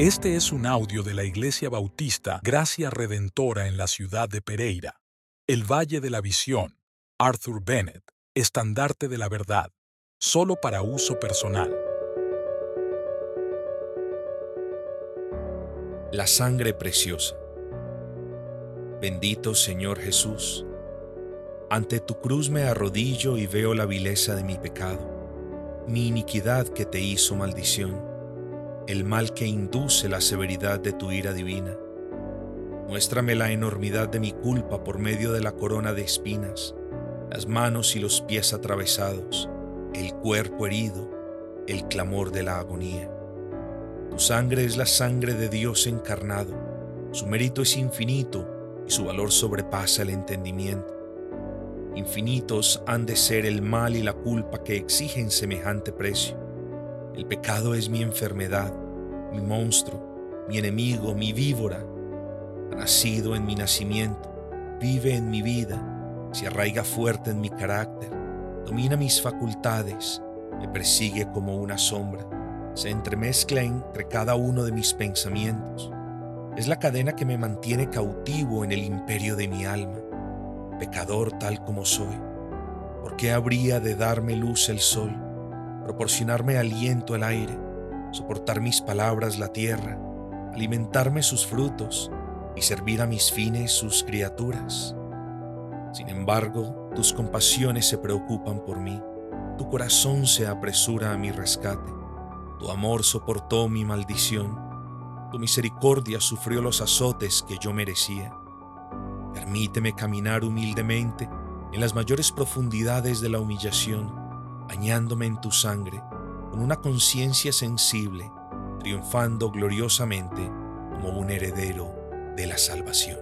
Este es un audio de la Iglesia Bautista Gracia Redentora en la ciudad de Pereira, el Valle de la Visión, Arthur Bennett, estandarte de la verdad, solo para uso personal. La sangre preciosa. Bendito Señor Jesús, ante tu cruz me arrodillo y veo la vileza de mi pecado, mi iniquidad que te hizo maldición el mal que induce la severidad de tu ira divina. Muéstrame la enormidad de mi culpa por medio de la corona de espinas, las manos y los pies atravesados, el cuerpo herido, el clamor de la agonía. Tu sangre es la sangre de Dios encarnado, su mérito es infinito y su valor sobrepasa el entendimiento. Infinitos han de ser el mal y la culpa que exigen semejante precio el pecado es mi enfermedad, mi monstruo, mi enemigo, mi víbora. Ha nacido en mi nacimiento, vive en mi vida, se arraiga fuerte en mi carácter, domina mis facultades, me persigue como una sombra, se entremezcla entre cada uno de mis pensamientos. Es la cadena que me mantiene cautivo en el imperio de mi alma, pecador tal como soy. ¿Por qué habría de darme luz el sol? Proporcionarme aliento el aire, soportar mis palabras la tierra, alimentarme sus frutos y servir a mis fines sus criaturas. Sin embargo, tus compasiones se preocupan por mí, tu corazón se apresura a mi rescate, tu amor soportó mi maldición, tu misericordia sufrió los azotes que yo merecía. Permíteme caminar humildemente en las mayores profundidades de la humillación bañándome en tu sangre, con una conciencia sensible, triunfando gloriosamente como un heredero de la salvación.